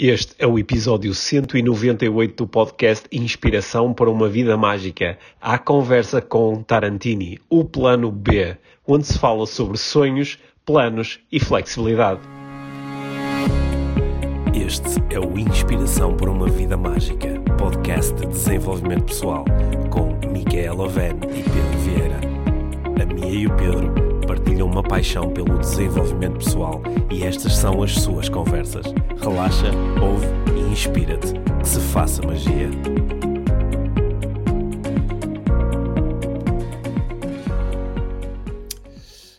Este é o episódio 198 do podcast Inspiração para uma Vida Mágica. A conversa com Tarantini, o plano B, onde se fala sobre sonhos, planos e flexibilidade. Este é o Inspiração para uma Vida Mágica, podcast de desenvolvimento pessoal, com Micaela Oven e Pedro Vieira. A Mia e o Pedro partilham uma paixão pelo desenvolvimento pessoal e estas são as suas conversas. Relaxa, ouve e inspira-te. Que se faça magia.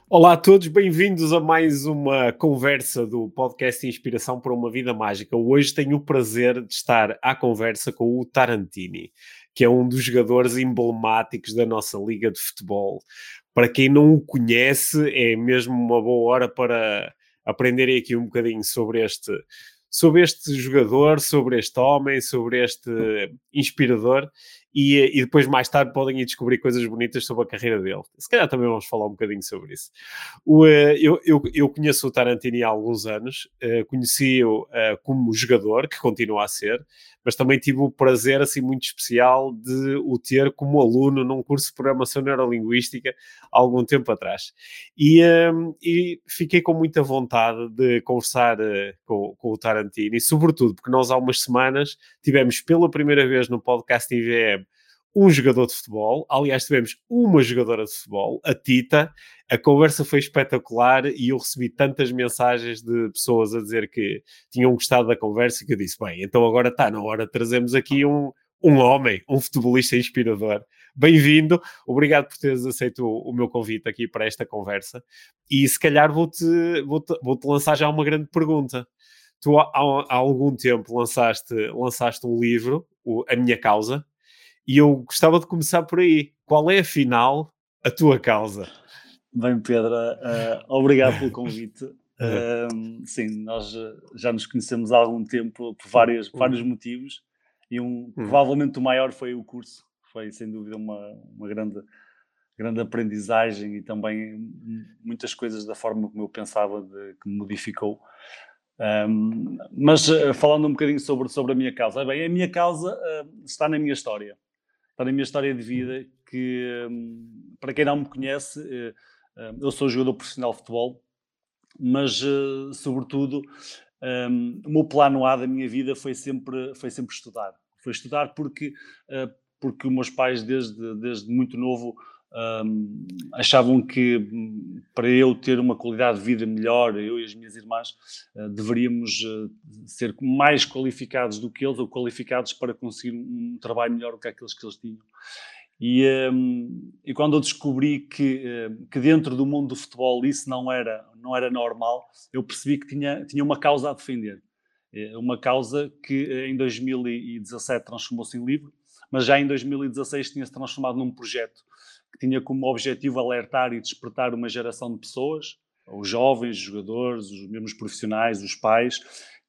Olá a todos, bem-vindos a mais uma conversa do podcast Inspiração para uma Vida Mágica. Hoje tenho o prazer de estar à conversa com o Tarantini, que é um dos jogadores emblemáticos da nossa Liga de Futebol para quem não o conhece, é mesmo uma boa hora para aprenderem aqui um bocadinho sobre este, sobre este jogador, sobre este homem, sobre este inspirador e, e, depois mais tarde podem ir descobrir coisas bonitas sobre a carreira dele. Se calhar também vamos falar um bocadinho sobre isso. O, eh, eu, eu, eu, conheço o Tarantini há alguns anos, uh, conheci-o como jogador, que continua a ser, mas também tive o prazer assim muito especial de o ter como aluno num curso de programação neurolinguística há algum tempo atrás. E, e fiquei com muita vontade de conversar com, com o Tarantini, sobretudo porque nós há umas semanas tivemos pela primeira vez no podcast IVM um jogador de futebol. Aliás, tivemos uma jogadora de futebol, a Tita. A conversa foi espetacular e eu recebi tantas mensagens de pessoas a dizer que tinham gostado da conversa que eu disse: bem, então agora está na hora de trazermos aqui um, um homem, um futebolista inspirador. Bem-vindo, obrigado por teres aceito o, o, meu convite aqui para esta conversa. E se calhar vou-te vou -te, vou -te lançar já uma grande pergunta. Tu há, há algum tempo lançaste, lançaste um livro, o, A Minha Causa, e eu gostava de começar por aí. Qual é, afinal, a tua causa? Bem, Pedro, uh, obrigado pelo convite. Uh, sim, nós já nos conhecemos há algum tempo por vários, uhum. vários motivos e um, uhum. provavelmente o maior foi o curso. Foi, sem dúvida, uma, uma grande, grande aprendizagem e também muitas coisas da forma como eu pensava de, que me modificou. Um, mas falando um bocadinho sobre, sobre a minha causa, bem, a minha causa uh, está na minha história para a minha história de vida, que hum, para quem não me conhece, eh, hum, eu sou jogador profissional de futebol, mas eh, sobretudo hum, o meu plano A da minha vida foi sempre, foi sempre estudar. Foi estudar porque, eh, porque meus pais, desde, desde muito novo, um, achavam que hum, para eu ter uma qualidade de vida melhor, eu e as minhas irmãs, uh, deveríamos uh, ser mais qualificados do que eles, ou qualificados para conseguir um, trabalho melhor do que aqueles que eles tinham. E, um, e quando eu descobri que, uh, que dentro do mundo do futebol isso não era, não era normal, eu percebi que tinha, tinha uma causa a defender. Uma causa que em 2017 transformou-se em livro, mas já em 2016 tinha se transformado num projeto que tinha como objetivo alertar e despertar uma geração de pessoas, os jovens, os jogadores, os mesmos profissionais, os pais,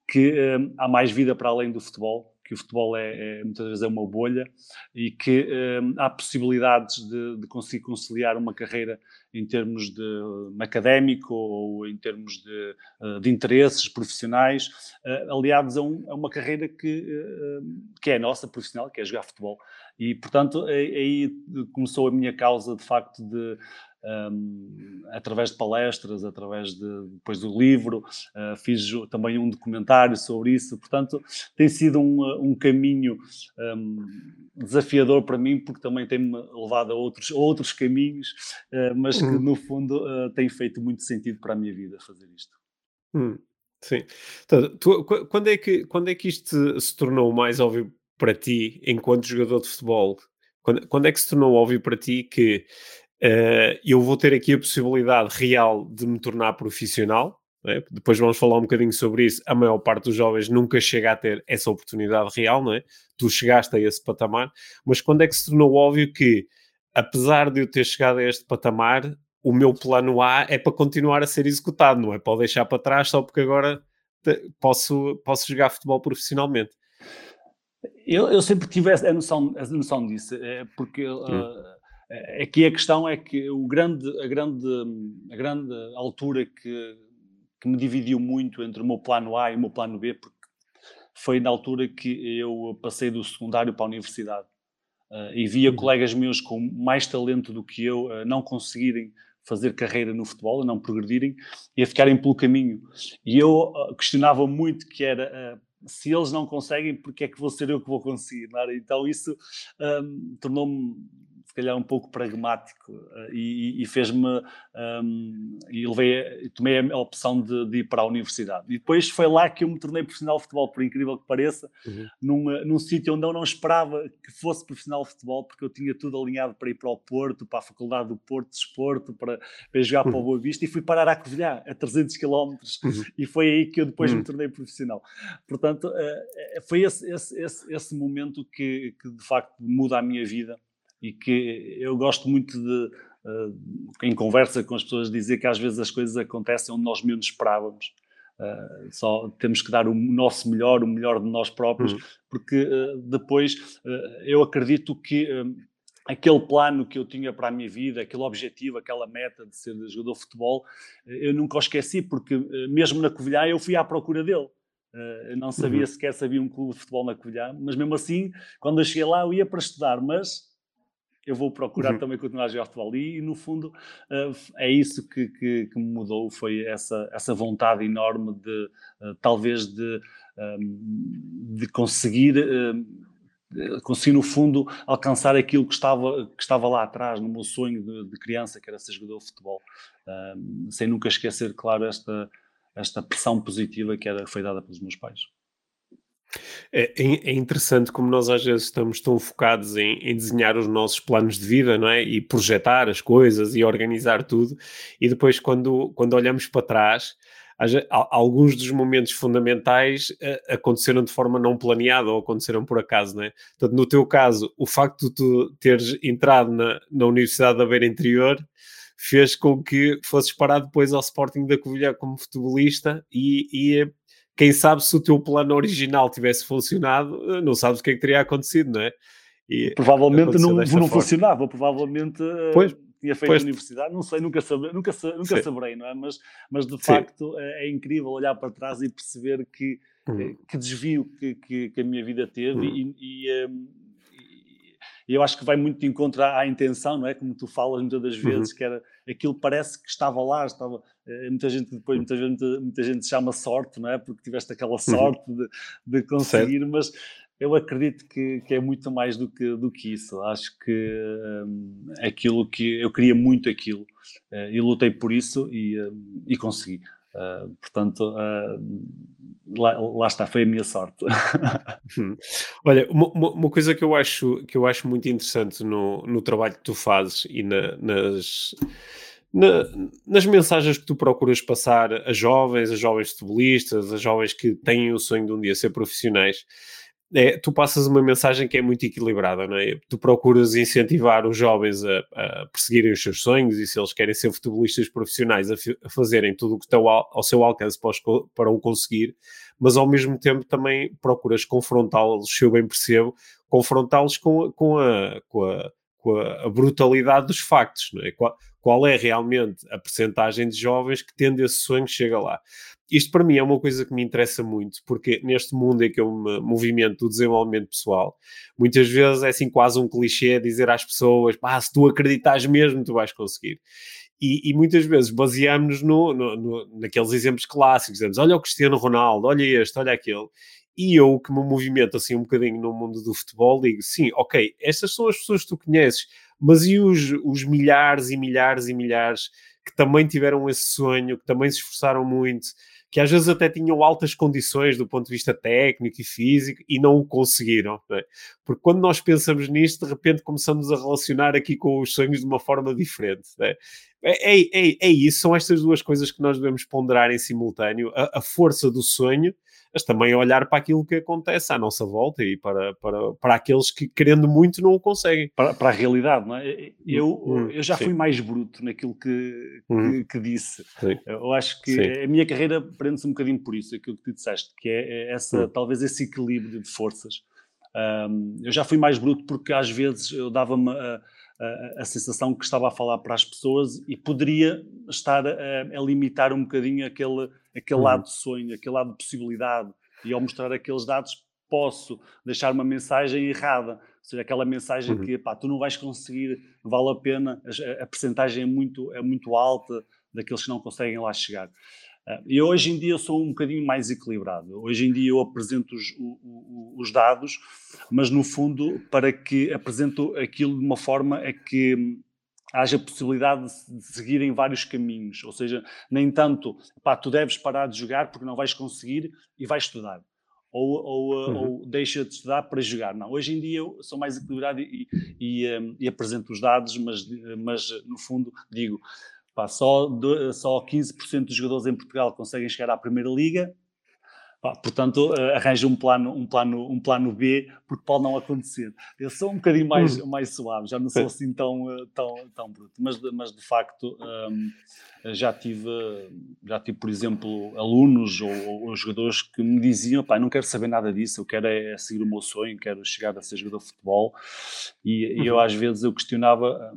que um, há mais vida para além do futebol, que o futebol é, é muitas vezes é uma bolha e que um, há possibilidades de, de, conseguir conciliar uma carreira em termos de um, académico ou em termos de, uh, de interesses profissionais, uh, aliados a, um, a, uma carreira que, uh, que é nossa, profissional, que é jogar futebol. E, portanto, aí começou a minha causa, de facto, de um, através de palestras, através de, depois do livro, uh, fiz também um documentário sobre isso, portanto tem sido um, um caminho um, desafiador para mim, porque também tem-me levado a outros, outros caminhos, uh, mas que uhum. no fundo uh, tem feito muito sentido para a minha vida fazer isto. Hum, sim. Então, tu, quando, é que, quando é que isto se tornou mais óbvio para ti, enquanto jogador de futebol? Quando, quando é que se tornou óbvio para ti que Uh, eu vou ter aqui a possibilidade real de me tornar profissional. É? Depois vamos falar um bocadinho sobre isso. A maior parte dos jovens nunca chega a ter essa oportunidade real, não é? Tu chegaste a esse patamar, mas quando é que se tornou óbvio que, apesar de eu ter chegado a este patamar, o meu plano A é para continuar a ser executado, não é para deixar para trás só porque agora posso, posso jogar futebol profissionalmente. Eu, eu sempre tive a noção, a noção disso, é porque hum. uh, Aqui a questão é que o grande, a, grande, a grande altura que, que me dividiu muito entre o meu plano A e o meu plano B, porque foi na altura que eu passei do secundário para a universidade. Uh, e via uhum. colegas meus com mais talento do que eu uh, não conseguirem fazer carreira no futebol, a não progredirem e a ficarem pelo caminho. E eu uh, questionava muito que era se eles não conseguem, porque é que vou ser eu que vou conseguir? É? Então isso um, tornou-me calhar um pouco pragmático uh, e, e fez-me um, e levei, tomei a opção de, de, ir para a universidade. E depois foi lá que eu me tornei profissional de futebol, por incrível que pareça, uhum. num, eh, num sítio onde eu não esperava que fosse profissional de futebol, porque eu tinha tudo alinhado para ir para o Porto, para a Faculdade do Porto de Esporto, para, para jogar uhum. para o uhum. Boa Vista, e fui parar a Covilhã, a 300 km, uhum. e foi aí que eu depois me uhum. tornei profissional. Portanto, uh, foi esse, esse, esse, esse momento que, que de facto muda a minha vida e que eu gosto muito de, uh, em conversa com as pessoas, dizer que às vezes as coisas acontecem onde nós menos esperávamos. Uh, só temos que dar o nosso melhor, o melhor de nós próprios, uhum. porque uh, depois eu acredito que aquele plano que eu tinha para a minha vida, aquele objetivo, aquela meta de ser jogador de futebol, eu nunca o esqueci, porque mesmo na Covilhã eu fui à procura dele. Eu não sabia uhum. sequer se havia um clube de futebol na Covilhã, mas mesmo assim, quando eu cheguei lá, eu ia para estudar, mas eu vou procurar uhum. também continuar a jogar futebol. E, no fundo, uh, é isso que, que, que, me mudou, foi essa, essa vontade enorme de, uh, talvez, de, um, ehm, de conseguir, uh, conseguir, no fundo, alcançar aquilo que estava, que estava lá atrás, no meu sonho de, de criança, que era ser jogador de futebol. Ehm, sem nunca esquecer, claro, esta, esta pressão positiva que era, foi dada pelos meus pais. É, é, é, interessante como nós às vezes estamos tão focados em, em, desenhar os nossos planos de vida, não é? E projetar as coisas e organizar tudo, e depois quando, quando olhamos para trás, alguns dos momentos fundamentais uh, aconteceram de forma não planeada ou aconteceram por acaso, não é? Portanto, no teu caso, o facto de tu teres entrado na, na Universidade da Beira Interior fez com que fosses parar depois ao Sporting da Covilhã como futebolista e, e quem sabe se o teu plano original tivesse funcionado, eh, não sabes o que é que teria acontecido, não é? E provavelmente não, não funcionava, provavelmente eh, pois, tinha feito pois. a universidade, não sei, nunca, saber, nunca, nunca saberei, não é? Mas, mas de Sim. facto é, é, incrível olhar para trás e perceber que, hum. que desvio que, que, que, a minha vida teve hum. e, e, um, e, eu acho que vai muito de encontro à, à intenção, não é? Como tu falas muitas das uhum. vezes, uhum. que era aquilo parece que estava lá, estava, eh, muita gente depois, muitas vezes, muita, muita, gente chama sorte, não é? Porque tiveste aquela uhum. sorte de, de conseguir, certo. mas eu acredito que, que, é muito mais do que, do que isso. Acho que um, aquilo que eu queria muito aquilo uh, e lutei por isso e, um, e consegui. Uh, portanto, uh, lá, lá, está, foi a minha sorte. Hum. Olha, uma, uma, coisa que eu acho que eu acho muito interessante no, no trabalho que tu fazes e na, nas na, nas mensagens que tu procuras passar a jovens, a jovens futebolistas, a jovens que têm o sonho de um dia ser profissionais, é, tu passas uma mensagem que é muito equilibrada, não é? Tu procuras incentivar os jovens a, a perseguirem os seus sonhos e se eles querem ser futebolistas profissionais, a, a fazerem tudo o que está ao, ao seu alcance para, para o conseguir, mas ao mesmo tempo também procuras confrontá-los, se eu bem percebo, confrontá-los com, com, a, com, a, com a brutalidade dos factos, é? Qual, qual é realmente a percentagem de jovens que tendo esse sonho chega lá. Isto para mim é uma coisa que me interessa muito, porque neste mundo em que eu me movimento do desenvolvimento pessoal, muitas vezes é assim quase um clichê dizer às pessoas, ah, se tu acreditas mesmo, tu vais conseguir. E, e muitas vezes baseamos-nos no, no, no, naqueles exemplos clássicos, dizemos, olha o Cristiano Ronaldo, olha este, olha aquele. E eu que me movimento assim um bocadinho no mundo do futebol, digo, sim, ok, estas são as pessoas que tu conheces, mas e os, os milhares e milhares e milhares que também tiveram esse sonho, que também se esforçaram muito, que às vezes até tinham altas condições do ponto de vista técnico e físico e não o conseguiram. Não é? Porque quando nós pensamos nisto, de repente começamos a relacionar aqui com os sonhos de uma forma diferente. É? É, é, é, é, isso, são estas duas coisas que nós devemos ponderar em simultâneo: a, a força do sonho mas também olhar para aquilo que acontece à nossa volta e para, para, para aqueles que, querendo muito, não o conseguem. Para, para a realidade, não é? Eu, hum, eu já sim. fui mais bruto naquilo que, hum. que, que, disse. Sim. Eu acho que sim. a minha carreira prende-se um bocadinho por isso, aquilo que tu disseste, que é, é essa, hum. talvez esse equilíbrio de forças. Um, eu já fui mais bruto porque às vezes eu dava-me a, a, a, sensação que estava a falar para as pessoas e poderia estar a, a limitar um bocadinho aquele, aquele uhum. lado de sonho, aquele lado de possibilidade. E ao mostrar aqueles dados, posso deixar uma mensagem errada. Ou seja, aquela mensagem uhum. que pá, tu não vais conseguir, vale a pena, a, a percentagem é muito, é muito alta daqueles que não conseguem lá chegar. Uh, e hoje em dia eu sou um bocadinho mais equilibrado. Hoje em dia eu apresento os, os dados, mas no fundo, para que apresento aquilo de uma forma a que haja possibilidade de seguirem vários caminhos. Ou seja, nem tanto, pá, tu deves parar de jogar porque não vais conseguir e vais estudar ou, ou, uh, uhum. ou, deixa de estudar para jogar. Não, hoje em dia eu sou mais equilibrado e, e, um, e apresento os dados, mas, mas no fundo digo, pá, só, só 15% dos jogadores em Portugal conseguem chegar à Primeira Liga, Pá, portanto, uh, arranja um plano, um, plano, um plano B, porque pode não acontecer. Eu sou um bocadinho mais, hum. mais suave, já não sou assim tão, uh, tão, tão bruto, mas, mas de facto um, já, tive, já tive, por exemplo, alunos ou, ou jogadores que me diziam: pá, não quero saber nada disso, eu quero é, é, seguir o meu sonho, quero chegar a ser jogador de futebol. E, e eu, uhum. às vezes, eu questionava,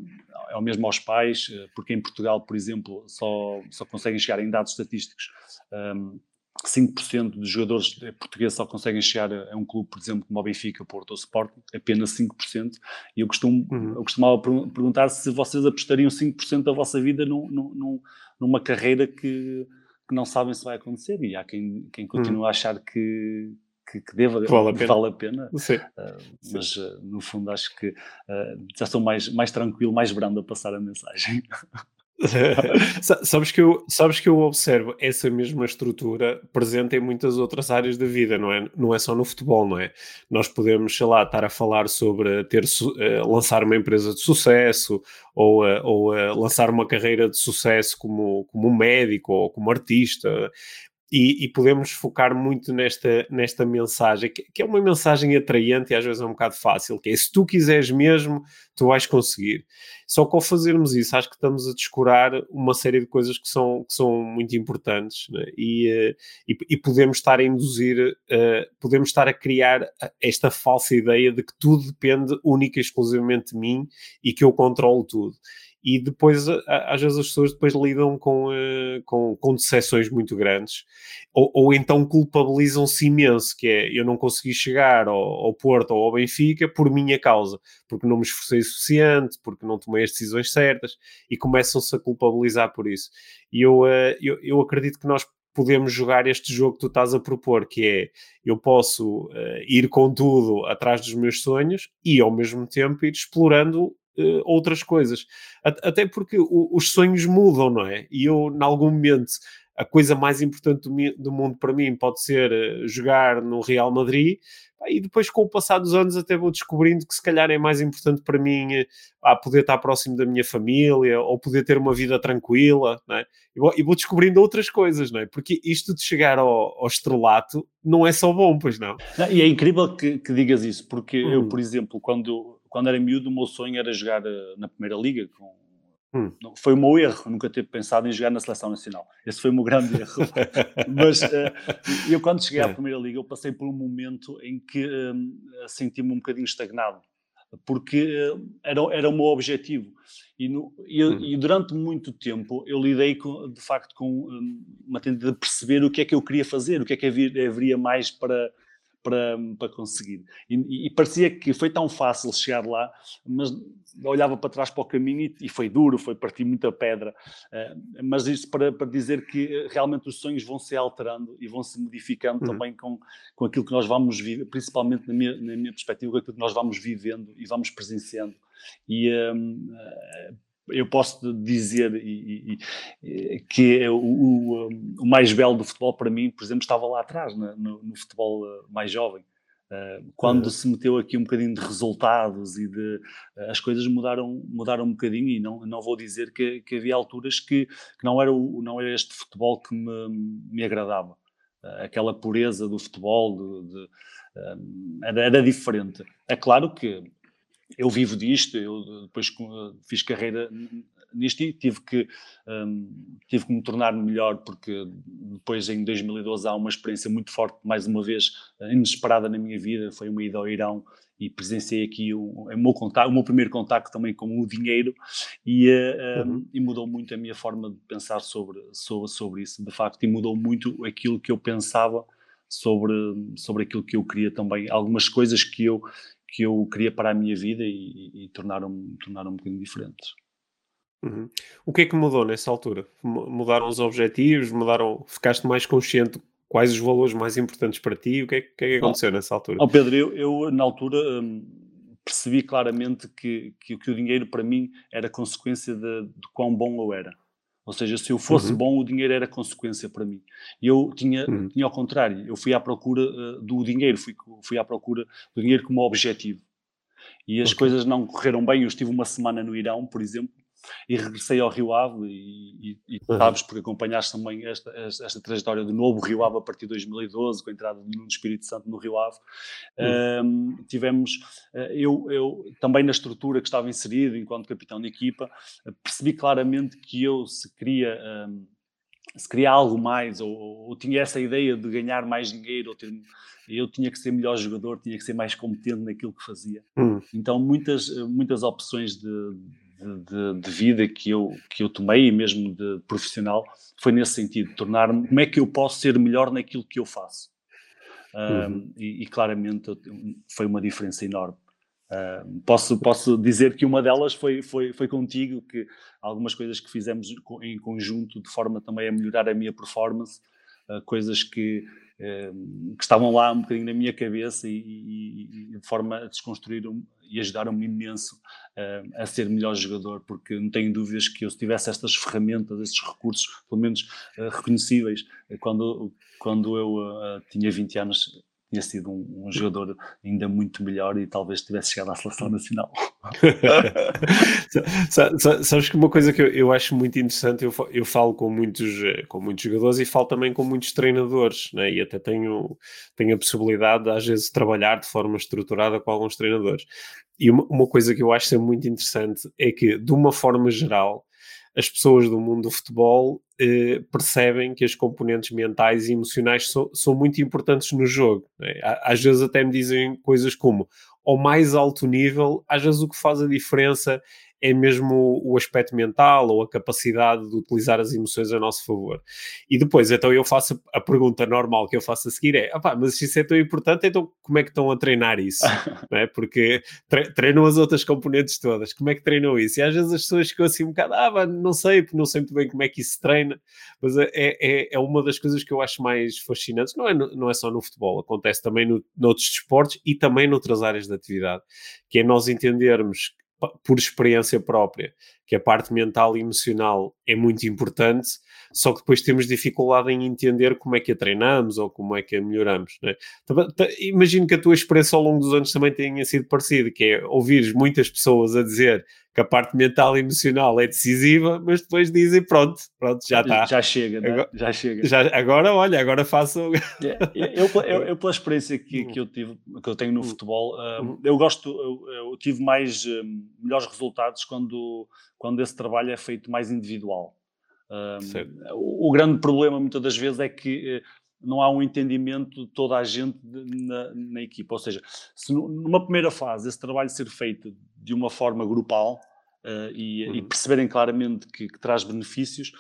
é o mesmo aos pais, eh, porque em Portugal, por exemplo, só, só conseguem chegar em dados estatísticos. Um, 5% dos jogadores portugueses só conseguem chegar a, um clube, por exemplo, como o Benfica, Porto ou Sporting, apenas 5%. E eu, costumo, uhum. eu costumava perguntar se vocês apostariam 5% da vossa vida num, num, numa carreira que, que, não sabem se vai acontecer. E há quem, quem continua uhum. a achar que, que, que deva, vale a pena, vale a pena. Uh, mas uh, no fundo acho que uh, já estou mais, mais tranquilo, mais brando a passar a mensagem. sabes, que eu, sabes que eu observo essa mesma estrutura presente em muitas outras áreas da vida, não é? Não é só no futebol, não é? Nós podemos, sei lá, estar a falar sobre ter, uh, lançar uma empresa de sucesso ou, uh, ou uh, lançar uma carreira de sucesso como, como médico ou como artista. E, e, podemos focar muito nesta, nesta mensagem, que, que, é uma mensagem atraente e às vezes é um bocado fácil, que é se tu quiseres mesmo, tu vais conseguir. Só que ao fazermos isso, acho que estamos a descurar uma série de coisas que são, que são muito importantes né? e, eh, e, e, podemos estar a induzir, uh, podemos estar a criar esta falsa ideia de que tudo depende única e exclusivamente de mim e que eu controlo tudo e depois às vezes as pessoas depois lidam com, uh, com, com decepções muito grandes ou, ou então culpabilizam-se imenso, que é eu não consegui chegar ao, ao, Porto ou ao Benfica por minha causa, porque não me esforcei o suficiente, porque não tomei as decisões certas e começam-se a culpabilizar por isso. E eu, uh, eu, eu acredito que nós podemos jogar este jogo que tu estás a propor, que é eu posso uh, ir com tudo atrás dos meus sonhos e ao mesmo tempo ir explorando uh, outras coisas. Até porque o, os sonhos mudam, não é? E eu, em algum momento, a coisa mais importante do, do mundo para mim pode ser uh, jogar no Real Madrid. E depois, com o passar dos anos, até vou descobrindo que se calhar é mais importante para mim uh, poder estar próximo da minha família ou poder ter uma vida tranquila, não é? E vou, e vou descobrindo outras coisas, não é? Porque isto de chegar ao, ao estrelato não é só bom, pois não. E é incrível que, que digas isso, porque hum. eu, por exemplo, quando quando era miúdo, o meu sonho era jogar uh, na Primeira Liga. Com... Hum. Foi o meu erro, nunca ter pensado em jogar na Seleção Nacional. Esse foi o meu grande erro. Mas uh, eu, quando cheguei à é. Primeira Liga, eu passei por um momento em que uh, senti-me um bocadinho estagnado, porque era, era o meu objetivo. E, no, e, hum. e, durante muito tempo eu lidei com, de facto com uma tentativa de perceber o que é que eu queria fazer, o que é que haveria mais para, para, para conseguir. E, e, parecia que foi tão fácil chegar lá, mas olhava para trás para o caminho e, e foi duro, foi partir muita pedra. Uh, mas isso para, para dizer que eh, realmente os sonhos vão se alterando e vão se modificando uhum. também com, com aquilo que nós vamos viver, principalmente na minha, na minha perspectiva, com aquilo que nós vamos vivendo e vamos presenciando. E uh, eu posso dizer e, e, que é o, o, o, mais belo do futebol para mim, por exemplo, estava lá atrás, no, no futebol eh, mais jovem. Uh, quando uhum. se meteu aqui um bocadinho de resultados e de as coisas mudaram mudaram um bocadinho e não não vou dizer que, que havia alturas que, que, não era o não era este futebol que me, me agradava aquela pureza do futebol de, de, era, era diferente é claro que eu vivo disto, eu depois fiz carreira nisto e tive que, um, tive que me tornar melhor porque depois em 2012 há uma experiência muito forte, mais uma vez, inesperada na minha vida, foi uma ida ao Irão e presenciei aqui o, o, meu, contato, o meu primeiro contacto também com o dinheiro e, uh, uhum. e mudou muito a minha forma de pensar sobre, sobre, sobre isso, de facto, e mudou muito aquilo que eu pensava sobre, sobre aquilo que eu queria também, algumas coisas que eu, que eu queria para a minha vida e, e tornaram-me tornaram um bocadinho diferentes. Uhum. O que é que mudou nessa altura? Mudaram os objetivos? Mudaram? Ficaste mais consciente quais os valores mais importantes para ti? O que é, que, é que aconteceu oh, nessa altura? Oh Pedro, eu, eu na altura hum, percebi claramente que, que, que, o dinheiro para mim era consequência de, de quão bom eu era. Ou seja, se eu fosse uhum. bom, o dinheiro era consequência para mim. Eu tinha, uhum. tinha ao contrário, eu fui à procura uh, do dinheiro, fui, fui à procura do dinheiro como objetivo. E as okay. coisas não correram bem. Eu estive uma semana no Irão, por exemplo, e regressei ao Rio Ave e, e, e uhum. sabes, porque acompanhaste também esta, esta, esta, trajetória do novo Rio Ave a partir de 2012, com a entrada do Espírito Santo no Rio Ave. Uhum. Um, tivemos, eh, eu, eu também na estrutura que estava inserido enquanto capitão de equipa, percebi claramente que eu se queria... Um, se queria algo mais, ou, ou, tinha essa ideia de ganhar mais dinheiro, ou ter, eu tinha que ser melhor jogador, tinha que ser mais competente naquilo que fazia. Hum. Então, muitas, muitas opções de, de, de, vida que eu, que eu tomei, e mesmo de profissional, foi nesse sentido, tornar-me, como é que eu posso ser melhor naquilo que eu faço? Uhum. Um, e, e, claramente foi uma diferença enorme. Um, posso, posso dizer que uma delas foi, foi, foi contigo, que algumas coisas que fizemos em conjunto, de forma também a melhorar a minha performance, uh, coisas que, que estavam lá um bocadinho na minha cabeça e, e, e de forma a desconstruir e ajudaram-me imenso uh, a ser melhor jogador, porque não tenho dúvidas que eu se tivesse estas ferramentas, estes recursos, pelo menos uh, reconhecíveis, uh, quando, quando eu tinha 20 anos, tinha sido um, um, jogador ainda muito melhor e talvez tivesse chegado à seleção nacional. Sabes que uma coisa que eu, eu acho muito interessante, eu, eu falo com muitos, com muitos jogadores e falo também com muitos treinadores, né? e até tenho, tenho a possibilidade de, às vezes, trabalhar de forma estruturada com alguns treinadores. E uma, uma coisa que eu acho ser muito interessante é que, de uma forma geral, as pessoas do mundo do futebol eh, percebem que as componentes mentais e emocionais so, são muito importantes no jogo. Né? Às vezes até me dizem coisas como ao mais alto nível, às vezes o que faz a diferença é mesmo o aspecto mental ou a capacidade de utilizar as emoções a nosso favor. E depois, então eu faço a pergunta normal que eu faço a seguir é, mas se isso é tão importante, então como é que estão a treinar isso? é? Porque treinam as outras componentes todas, como é que treinam isso? E às vezes as pessoas ficam assim um bocado, ah, não sei, não sei muito bem como é que isso se treina, mas é, é, é uma das coisas que eu acho mais fascinantes, não é, não é só no futebol, acontece também no, noutros desportos e também noutras áreas de atividade, que é nós entendermos por experiência própria, que a parte mental e emocional é muito importante, só que depois temos dificuldade em entender como é que a treinamos ou como é que a melhoramos. Né? Imagino que a tua experiência ao longo dos anos também tenha sido parecida, que é ouvir muitas pessoas a dizer que a parte mental e emocional é decisiva, mas depois dizem pronto, pronto, já está. Já chega, né? agora, já chega. Já, agora, olha, agora faço. É, eu, eu, eu, pela experiência que, que eu tive, que eu tenho no hum. futebol, um, eu gosto, eu, eu tive mais um, melhores resultados quando, quando esse trabalho é feito mais individual. Um, o, o, grande problema muitas das vezes é que eh, não há um entendimento de toda a gente na, na equipa. Ou seja, se numa primeira fase esse trabalho ser feito de uma forma grupal uh, e, uhum. e, perceberem claramente que, que traz benefícios,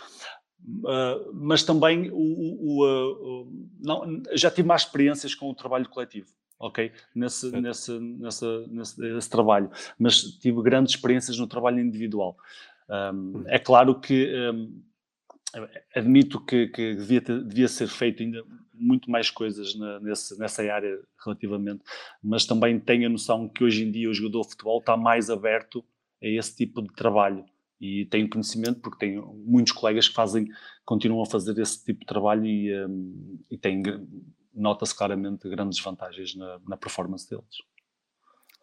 uh, mas também o, o, uh, não, já tive mais experiências com o trabalho coletivo. Ok, nesse, nesse, nesse, nesse, nesse, trabalho, mas tive grandes experiências no trabalho individual. Um, uhum. é claro que um, admito que, que devia, ter, devia, ser feito ainda muito mais coisas na, nesse, nessa área relativamente, mas também tenho a noção que hoje em dia o jogador de futebol está mais aberto a esse tipo de trabalho e tenho conhecimento porque tenho muitos colegas que fazem, continuam a fazer esse tipo de trabalho e, um, e nota-se claramente grandes vantagens na, na performance deles.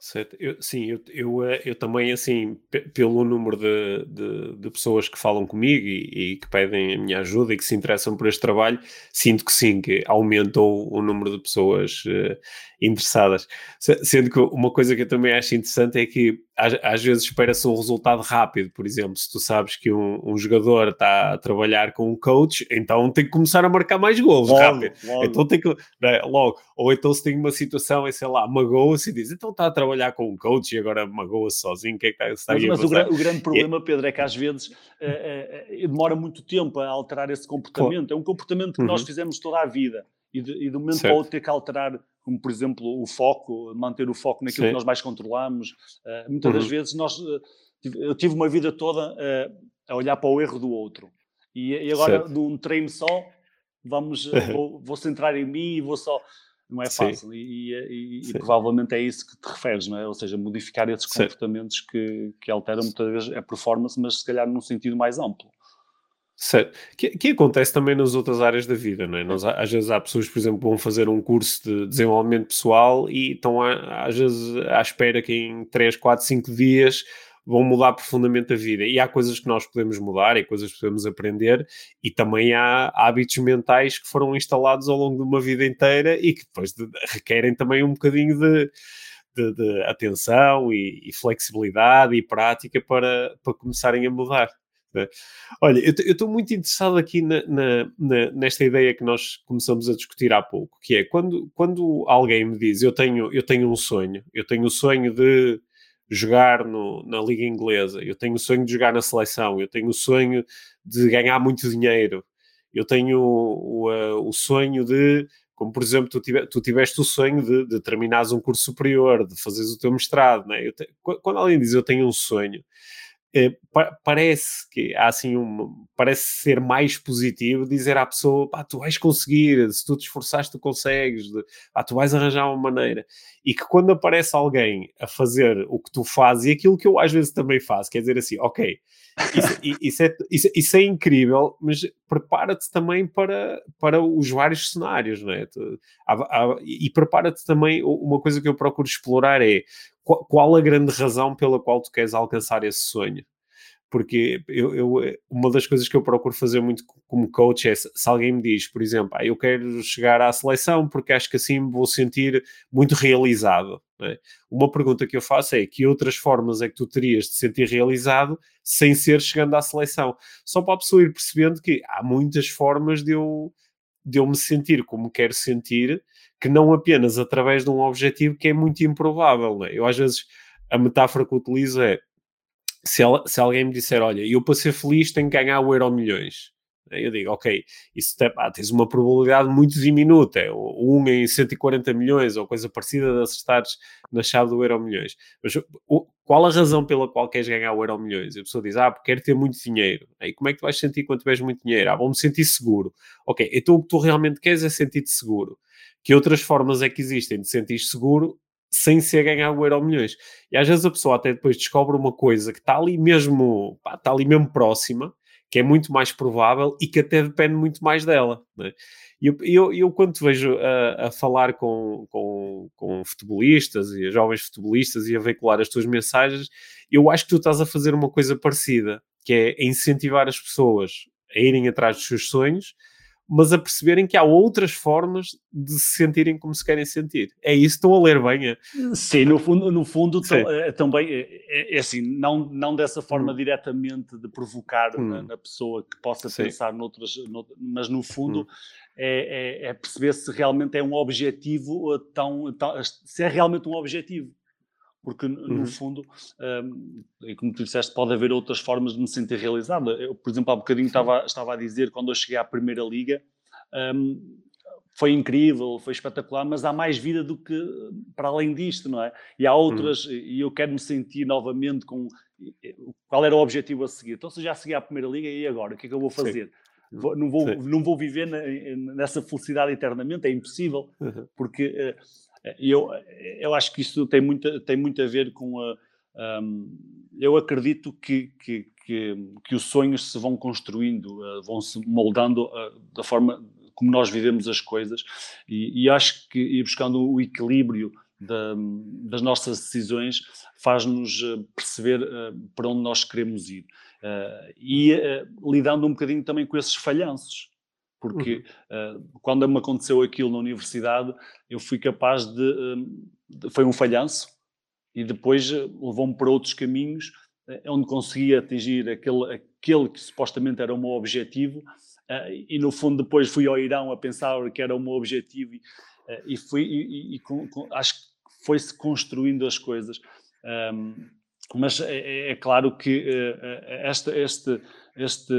Certo. Eu, sim, eu, eu, eh, eu, também, assim, pelo número de, de, de pessoas que falam comigo e, e, que pedem a minha ajuda e que se interessam por este trabalho, sinto que sim, que aumentou o número de pessoas uh, interessadas. Sendo que uma coisa que eu também acho interessante é que às, às vezes espera-se um resultado rápido. Por exemplo, se tu sabes que um, um, jogador está a trabalhar com um coach, então tem que começar a marcar mais gols rápido. Logo. Então tem que. Né, logo. Ou então se tem uma situação e sei lá, magoa-se e diz, então está a trabalhar com um coach e agora magoa-se sozinho, o que é que está, está mas, mas o, o, grande problema, Pedro, é que às vezes uh, uh, demora muito tempo a alterar esse comportamento. É um comportamento que uhum. nós fizemos toda a vida e de, e de um momento certo. para outro ter que alterar, como por exemplo o foco, manter o foco naquilo Sim. que nós mais controlamos. Uh, muitas uhum. das vezes nós, uh, eu tive uma vida toda uh, a olhar para o erro do outro e, e agora certo. de um treino só vamos, vou, vou centrar em mim e vou só não é fácil. E, e, e, provavelmente é isso que te referes, não é? Ou seja, modificar esses comportamentos que, que alteram muitas vezes a performance, mas se calhar num sentido mais amplo. Certo. Que, que acontece também nas outras áreas da vida, não é? Nós, às vezes há pessoas, por exemplo, que vão fazer um curso de desenvolvimento pessoal e estão às vezes à espera que em 3, 4, 5 dias vão mudar profundamente a vida. E há coisas que nós podemos mudar e coisas que podemos aprender, e também há hábitos mentais que foram instalados ao longo de uma vida inteira e que depois de, requerem também um bocadinho de, de, de atenção e, e, flexibilidade e prática para, para começarem a mudar. Né? Olha, eu estou muito interessado aqui na, na, na, nesta ideia que nós começamos a discutir há pouco, que é quando, quando alguém me diz eu tenho, eu tenho um sonho, eu tenho o sonho de jogar no, na Liga Inglesa, eu tenho o sonho de jogar na seleção, eu tenho o sonho de ganhar muito dinheiro, eu tenho o, o, o sonho de, como por exemplo, tu, tive, tu tiveste o sonho de, de terminares um curso superior, de fazeres o teu mestrado, né? te, quando alguém diz eu tenho um sonho, pa parece que há assim um, parece ser mais positivo dizer à pessoa, pá, tu vais conseguir, se tu te esforçaste tu consegues, de, pá, tu vais arranjar uma maneira. E que quando aparece alguém a fazer o que tu fazes e aquilo que eu às vezes também faço, quer dizer assim, ok, isso, isso, é, isso, isso é incrível, mas prepara-te também para, para os vários cenários, não é? E prepara-te também, uma coisa que eu procuro explorar é qual, a grande razão pela qual tu queres alcançar esse sonho? porque eu, eu, uma das coisas que eu procuro fazer muito como coach é se, alguém me diz, por exemplo, ah, eu quero chegar à seleção porque acho que assim me vou sentir muito realizado. É? Uma pergunta que eu faço é que outras formas é que tu terias de sentir realizado sem ser chegando à seleção? Só para a pessoa ir percebendo que há muitas formas de eu, de eu me sentir como quero sentir que não apenas através de um objetivo que é muito improvável. É? Eu, às vezes, a metáfora que utilizo é se, ela, se alguém me disser, olha, eu para ser feliz tenho que ganhar o euro milhões. Eu digo, ok, isso tem, ah, tens uma probabilidade muito diminuta, 1 em 140 milhões ou coisa parecida de acertares na chave do euro milhões. Mas o, qual a razão pela qual queres ganhar o euro milhões? A pessoa diz, ah, porque quero ter muito dinheiro. E como é que tu vais sentir quando tiveres muito dinheiro? Ah, vou-me sentir seguro. Ok, então o que tu realmente queres é sentir-te seguro. Que outras formas é que existem de sentir seguro sem ser ganhar o euro milhões. E às vezes a pessoa até depois descobre uma coisa que está ali mesmo, pá, está ali mesmo próxima, que é muito mais provável e que até depende muito mais dela. Né? Eu, eu, eu, quando te vejo a, a falar com, com, com, futebolistas e jovens futebolistas e a veicular as tuas mensagens, eu acho que tu estás a fazer uma coisa parecida, que é incentivar as pessoas a irem atrás dos seus sonhos, mas a perceberem que há outras formas de se sentirem como se querem sentir. É isso, estão a ler bem. É? Sim, no fundo, no fundo é, também é, é, é, assim, não, não dessa forma hum. diretamente de provocar hum. na, na, pessoa que possa Sim. pensar noutras, noutras, mas no fundo hum. é, é, perceber se realmente é um objetivo tão, tão, se é realmente um objetivo porque no uhum. fundo, um, e como tu disseste, pode haver outras formas de me sentir realizado. Eu, por exemplo, há bocadinho estava, estava a dizer, quando eu cheguei à Primeira Liga, um, foi incrível, foi espetacular, mas há mais vida do que para além disto, não é? E há outras, uhum. e eu quero me sentir novamente com qual era o objetivo a seguir. Então, se já segui à Primeira Liga, e agora? O que é que eu vou fazer? Vou, não, vou, não vou viver na, nessa felicidade eternamente, é impossível, uhum. porque uh, eu, eu acho que isso tem muito, tem muito a ver com a. Um, eu acredito que, que, que, que, os sonhos se vão construindo, uh, vão se moldando uh, da forma como nós vivemos as coisas, e, e acho que ir buscando o equilíbrio da, das nossas decisões faz-nos perceber uh, para onde nós queremos ir. e lidando um bocadinho também com esses falhanços porque uhum. uh, quando me aconteceu aquilo na universidade, eu fui capaz de. Uh, de foi um falhanço, e depois uh, levou-me para outros caminhos, onde consegui atingir aquele, aquele que supostamente era o meu objetivo, e no fundo depois fui ao Irão a pensar que era o meu objetivo, e, e fui. E, e, e com, com, acho que foi-se construindo as coisas. Um, mas é, é, é claro que uh, esta, este, este,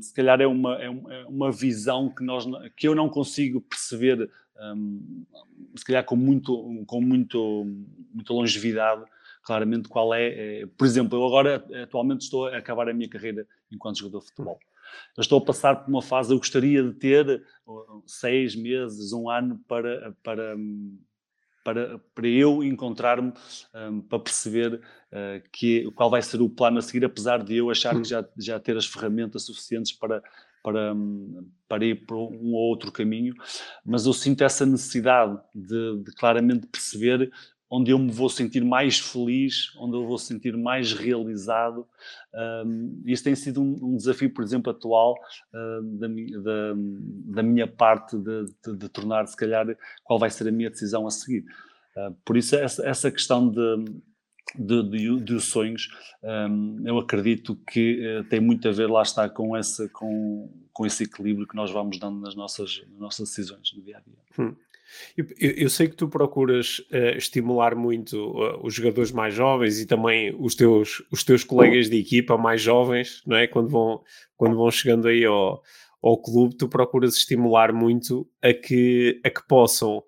se calhar é uma, é, é uma visão que, nós, que eu não consigo perceber, um, se calhar com, muito, com muito, muita longevidade, claramente qual é, é, Por exemplo, eu agora atualmente estou a acabar a minha carreira enquanto jogador de futebol. Eu estou a passar por uma fase, eu gostaria de ter seis meses, um ano para, para, para, para eu encontrar-me, um, para perceber uh, que, qual vai ser o plano a seguir, apesar de eu achar que já, já ter as ferramentas suficientes para, para, hum, para ir por um ou outro caminho, mas eu sinto essa necessidade de, de claramente perceber onde eu me vou sentir mais feliz, onde eu vou sentir mais realizado. Um, isso tem sido um, um, desafio, por exemplo, atual uh, da, da, da, minha parte de, de, de, tornar, se calhar, qual vai ser a minha decisão a seguir. Uh, por isso, essa, essa questão de, de, de sonhos, um, eu acredito que uh, tem muito a ver, lá está, com, essa, com, com esse equilíbrio que nós vamos dando nas nossas, nas nossas decisões no dia a dia. Hum. Eu, eu, sei que tu procuras uh, estimular muito uh, os jogadores mais jovens e também os teus, os teus colegas de equipa mais jovens, não é? Quando vão, quando vão chegando aí ao, ao clube, tu procuras estimular muito a que, a que possam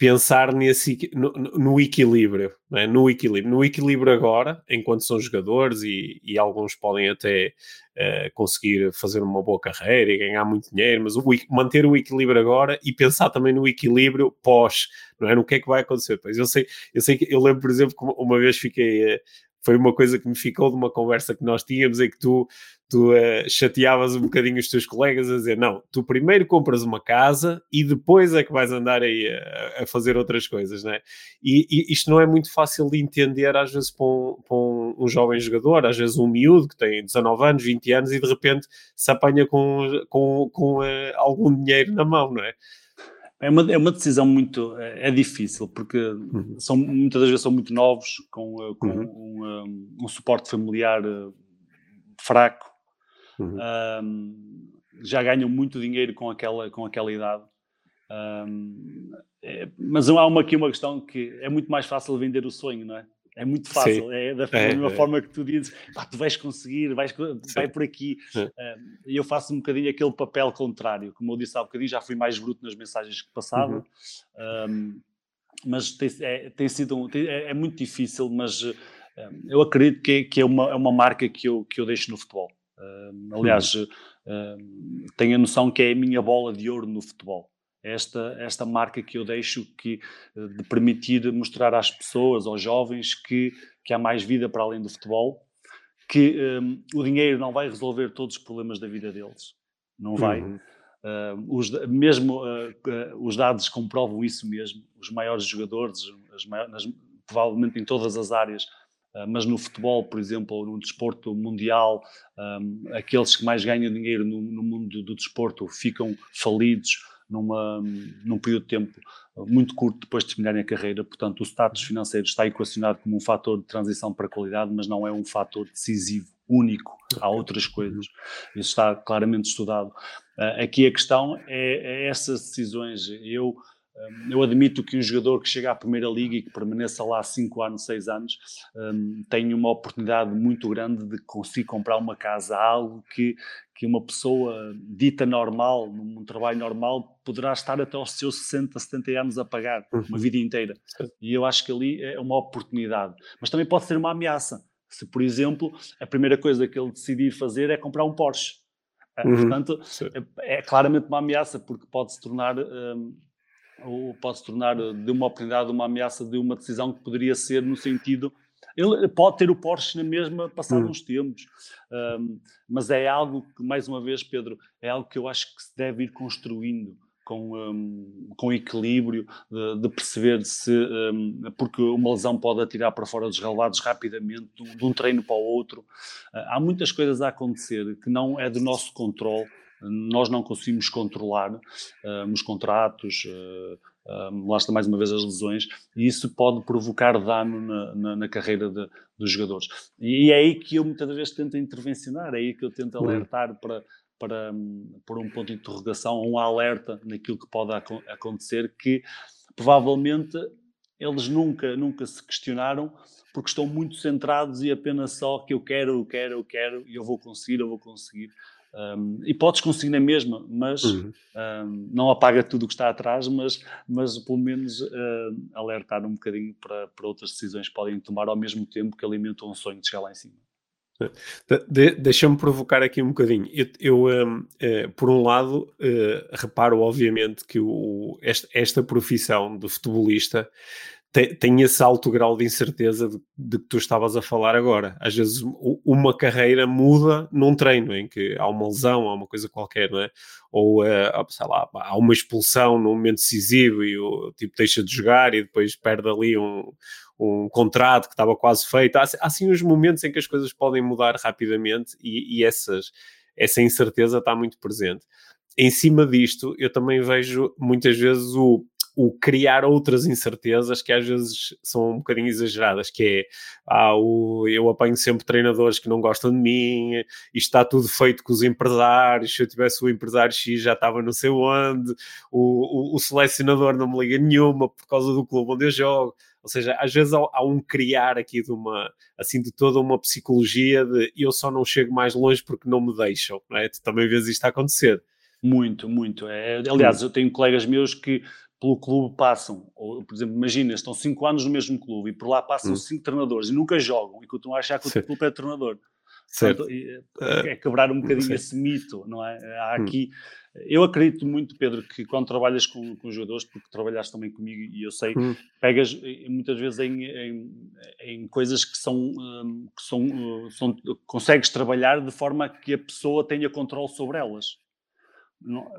pensar nesse, no, no equilíbrio, é? no equilíbrio, no equilíbrio agora, enquanto são jogadores e, e alguns podem até uh, conseguir fazer uma boa carreira e ganhar muito dinheiro, mas o, manter o equilíbrio agora e pensar também no equilíbrio pós, não é? No que é que vai acontecer? Pois eu sei, eu sei que eu lembro, por exemplo, que uma vez fiquei uh, foi uma coisa que me ficou de uma conversa que nós tínhamos, é que tu, tu uh, chateavas um bocadinho os teus colegas a dizer, não, tu primeiro compras uma casa e depois é que vais andar aí a, a fazer outras coisas, né? E, e, isto não é muito fácil de entender às vezes para um, para um, um, jovem jogador, às vezes um miúdo que tem 19 anos, 20 anos e de repente se apanha com, com, com uh, algum dinheiro na mão, não é? É uma, é uma decisão muito. É, é difícil, porque uhum. são, muitas das vezes são muito novos, com, eh, com uhum. um, um, um, suporte familiar uh, fraco, uhum. um, já ganham muito dinheiro com aquela, com aquela idade. É, mas há uma, aqui uma questão que é muito mais fácil vender o sonho, não é? É muito fácil, Sim. é da é, mesma é. forma que tu dizes, tu vais conseguir, vais, vai por aqui. E eu faço um bocadinho aquele papel contrário, como eu disse há um bocadinho, já fui mais bruto nas mensagens que passava, uhum. um, mas tem, é, tem sido tem, é, é, muito difícil, mas um, eu acredito que, que é, uma, é uma marca que eu, que eu deixo no futebol. Um, aliás, uhum. tenho a noção que é a minha bola de ouro no futebol esta, esta marca que eu deixo que, eh, de permitir mostrar às pessoas, aos jovens, que, que há mais vida para além do futebol, que um, ehm, o dinheiro não vai resolver todos os problemas da vida deles. Não vai. Uhum. Uh, os, mesmo uh, uh, os dados comprovam isso mesmo. Os maiores jogadores, maiores, provavelmente em todas as áreas, mas no futebol, por exemplo, ou no desporto mundial, um, aqueles que mais ganham dinheiro no, no mundo do, do desporto ficam falidos numa, num período de tempo muito curto depois de terminarem a carreira. Portanto, o status financeiro está equacionado como um fator de transição para a qualidade, mas não é um fator decisivo, único. Há outras coisas. Isso está claramente estudado. Uh, aqui a questão é, é essas decisões. Eu eu admito que um jogador que chega à Primeira Liga e que permaneça lá 5 anos, 6 anos, um, tem uma oportunidade muito grande de conseguir comprar uma casa, algo que, que uma pessoa dita normal, num trabalho normal, poderá estar até aos seus 60, 70 anos a pagar, uma uhum. vida inteira. E eu acho que ali é uma oportunidade. Mas também pode ser uma ameaça. Se, por exemplo, a primeira coisa que ele decidir fazer é comprar um Porsche. Ah, uhum. Portanto, é, é, claramente uma ameaça, porque pode se tornar. Um, ou pode se tornar de uma oportunidade uma ameaça de uma decisão que poderia ser no sentido ele pode ter o Porsche na mesma passado uns tempos, um, mas é algo que, mais uma vez, Pedro, é algo que eu acho que se deve ir construindo com, um, com equilíbrio, de, de perceber se, um, porque uma lesão pode atirar para fora dos relevados rapidamente, de, de um treino para o outro. Uh, há muitas coisas a acontecer que não é do nosso controle nós não conseguimos controlar uh, os contratos, uh, uh, lá está mais uma vez as lesões, e isso pode provocar dano na, na, na carreira de, dos jogadores. E é aí que eu muitas vezes tento intervencionar, é aí que eu tento alertar para, para um, por um ponto de interrogação, um alerta naquilo que pode ac acontecer, que provavelmente eles nunca, nunca se questionaram porque estão muito centrados e apenas só que eu quero, eu quero, eu quero e eu vou conseguir, eu vou conseguir. Um, e podes conseguir na mesma, mas uhum. um, não apaga tudo o que está atrás, mas, mas pelo menos uh, alertar um bocadinho para, para outras decisões que podem tomar ao mesmo tempo que alimentam um sonho de chegar lá em cima. De, Deixa-me provocar aqui um bocadinho. Eu, eu um, eh, por um lado, uh, reparo obviamente que o, esta, esta profissão de futebolista tem, esse alto grau de incerteza de, de, que tu estavas a falar agora. Às vezes uma carreira muda num treino em que há uma lesão, há uma coisa qualquer, não é? Ou, uh, sei lá, há uma expulsão num momento decisivo e o tipo deixa de jogar e depois perde ali um, um contrato que estava quase feito. Há, há assim uns momentos em que as coisas podem mudar rapidamente e, e essas, essa incerteza está muito presente. Em cima disto, eu também vejo muitas vezes o o criar outras incertezas que às vezes são um bocadinho exageradas, que é ah, o, eu apanho sempre treinadores que não gostam de mim, isto está tudo feito com os empresários, se eu tivesse o empresário X já estava não sei onde, o, o, o selecionador não me liga nenhuma por causa do clube onde eu jogo. Ou seja, às vezes há, há, um criar aqui de uma, assim, de toda uma psicologia de eu só não chego mais longe porque não me deixam, não é? Tu também vês isto acontecer. Muito, muito. É, aliás, eu tenho colegas meus que pelo clube passam, ou, por exemplo, imagina, estão 5 anos no mesmo clube e por lá passam 5 hum. treinadores e nunca jogam e continuam a achar que o clube é treinador. Certo. Portanto, é, é quebrar um bocadinho esse mito, não é? Há hum. aqui, eu acredito muito, Pedro, que quando trabalhas com, com jogadores, porque trabalhaste também comigo e eu sei, hum. pegas muitas vezes em, em, em coisas que são, hum, que são, hum, são, consegues trabalhar de forma que a pessoa tenha controle sobre elas.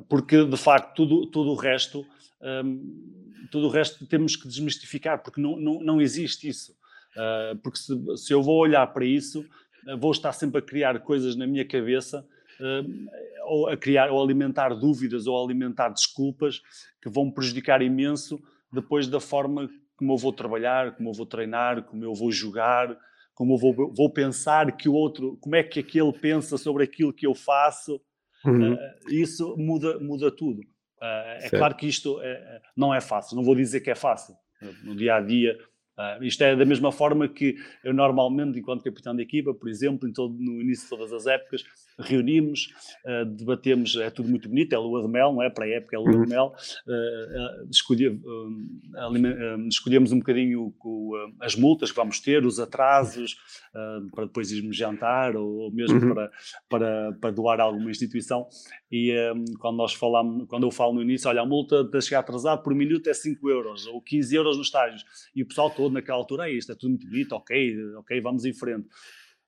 Porque, de facto, tudo, tudo o resto um, tudo o resto temos que desmistificar, porque não, não, não existe isso. Uh, porque se, se, eu vou olhar para isso, uh, vou estar sempre a criar coisas na minha cabeça, uh, ou a criar, ou alimentar dúvidas, ou alimentar desculpas que vão prejudicar imenso depois da forma como eu vou trabalhar, como eu vou treinar, como eu vou jogar, como eu vou, vou pensar que o outro, como é que aquele pensa sobre aquilo que eu faço. Uhum. isso muda, muda tudo. Uh, é claro que isto é, não é fácil, não vou dizer que é fácil. No dia a dia, Uh, isto é da mesma forma que eu normalmente, enquanto capitão de equipa, por exemplo, em todo, no início de todas as épocas, reunimos, uh, debatemos, é tudo muito bonito, é lua de mel, não é? Para a época é lua de uhum. mel, uh, escolhe, escolhemos um bocadinho o, as multas que vamos ter, os atrasos, para depois irmos jantar ou, ou mesmo uhum. para, para, para doar a alguma instituição. E quando nós falamos, quando eu falo no início, olha, a multa de chegar atrasado por minuto é 5 euros ou 15 euros nos estágios, e o pessoal todo naquela altura é isto, é tudo muito bonito, ok, ok, vamos em frente.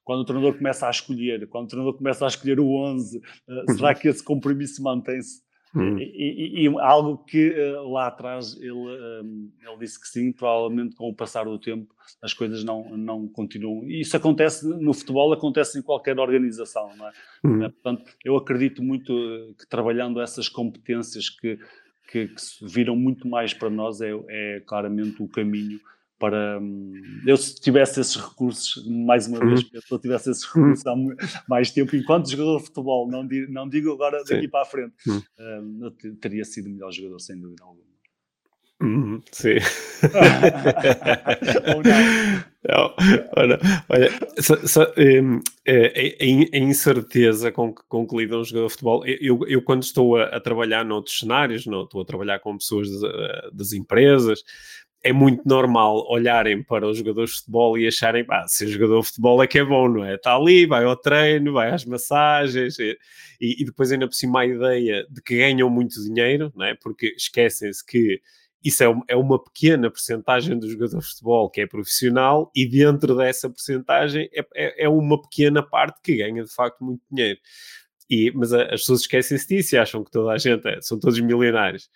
Quando o treinador começa a escolher, quando o treinador começa a escolher o 11, uh, eh, será que esse compromisso mantém-se? Hum. E, e, e, algo que uh, lá atrás ele, um, eh, ele disse que sim, provavelmente com o passar do tempo as coisas não, não continuam. E isso acontece no futebol, acontece em qualquer organização, não é? Hum. portanto, eu acredito muito que trabalhando essas competências que, que, que viram muito mais para nós é, é claramente o caminho para hum, eu se tivesse esses recursos, mais uma vez, uhum. se eu tivesse esses recursos há mais tempo, enquanto jogador de futebol, não digo, não digo agora daqui Sim. para a frente, uhum. um, eu teria sido o melhor jogador, sem dúvida alguma. Uhum. Sim. Não. olha, olha só, só, um, é, a, incerteza com que, com que lida um jogador de futebol, eu, eu quando estou a, a trabalhar noutros cenários, não, estou a trabalhar com pessoas das, das empresas, é muito normal olharem para os jogadores de futebol e acharem, pá, ser jogador de futebol é que é bom, não é? Está ali, vai ao treino, vai às massagens e, e depois ainda por cima a ideia de que ganham muito dinheiro, não é? Porque esquecem-se que isso é, é uma pequena porcentagem dos jogadores de futebol que é profissional e dentro dessa porcentagem é, é, é uma pequena parte que ganha de facto muito dinheiro. E, mas as pessoas esquecem-se disso e acham que toda a gente é, são todos milionários.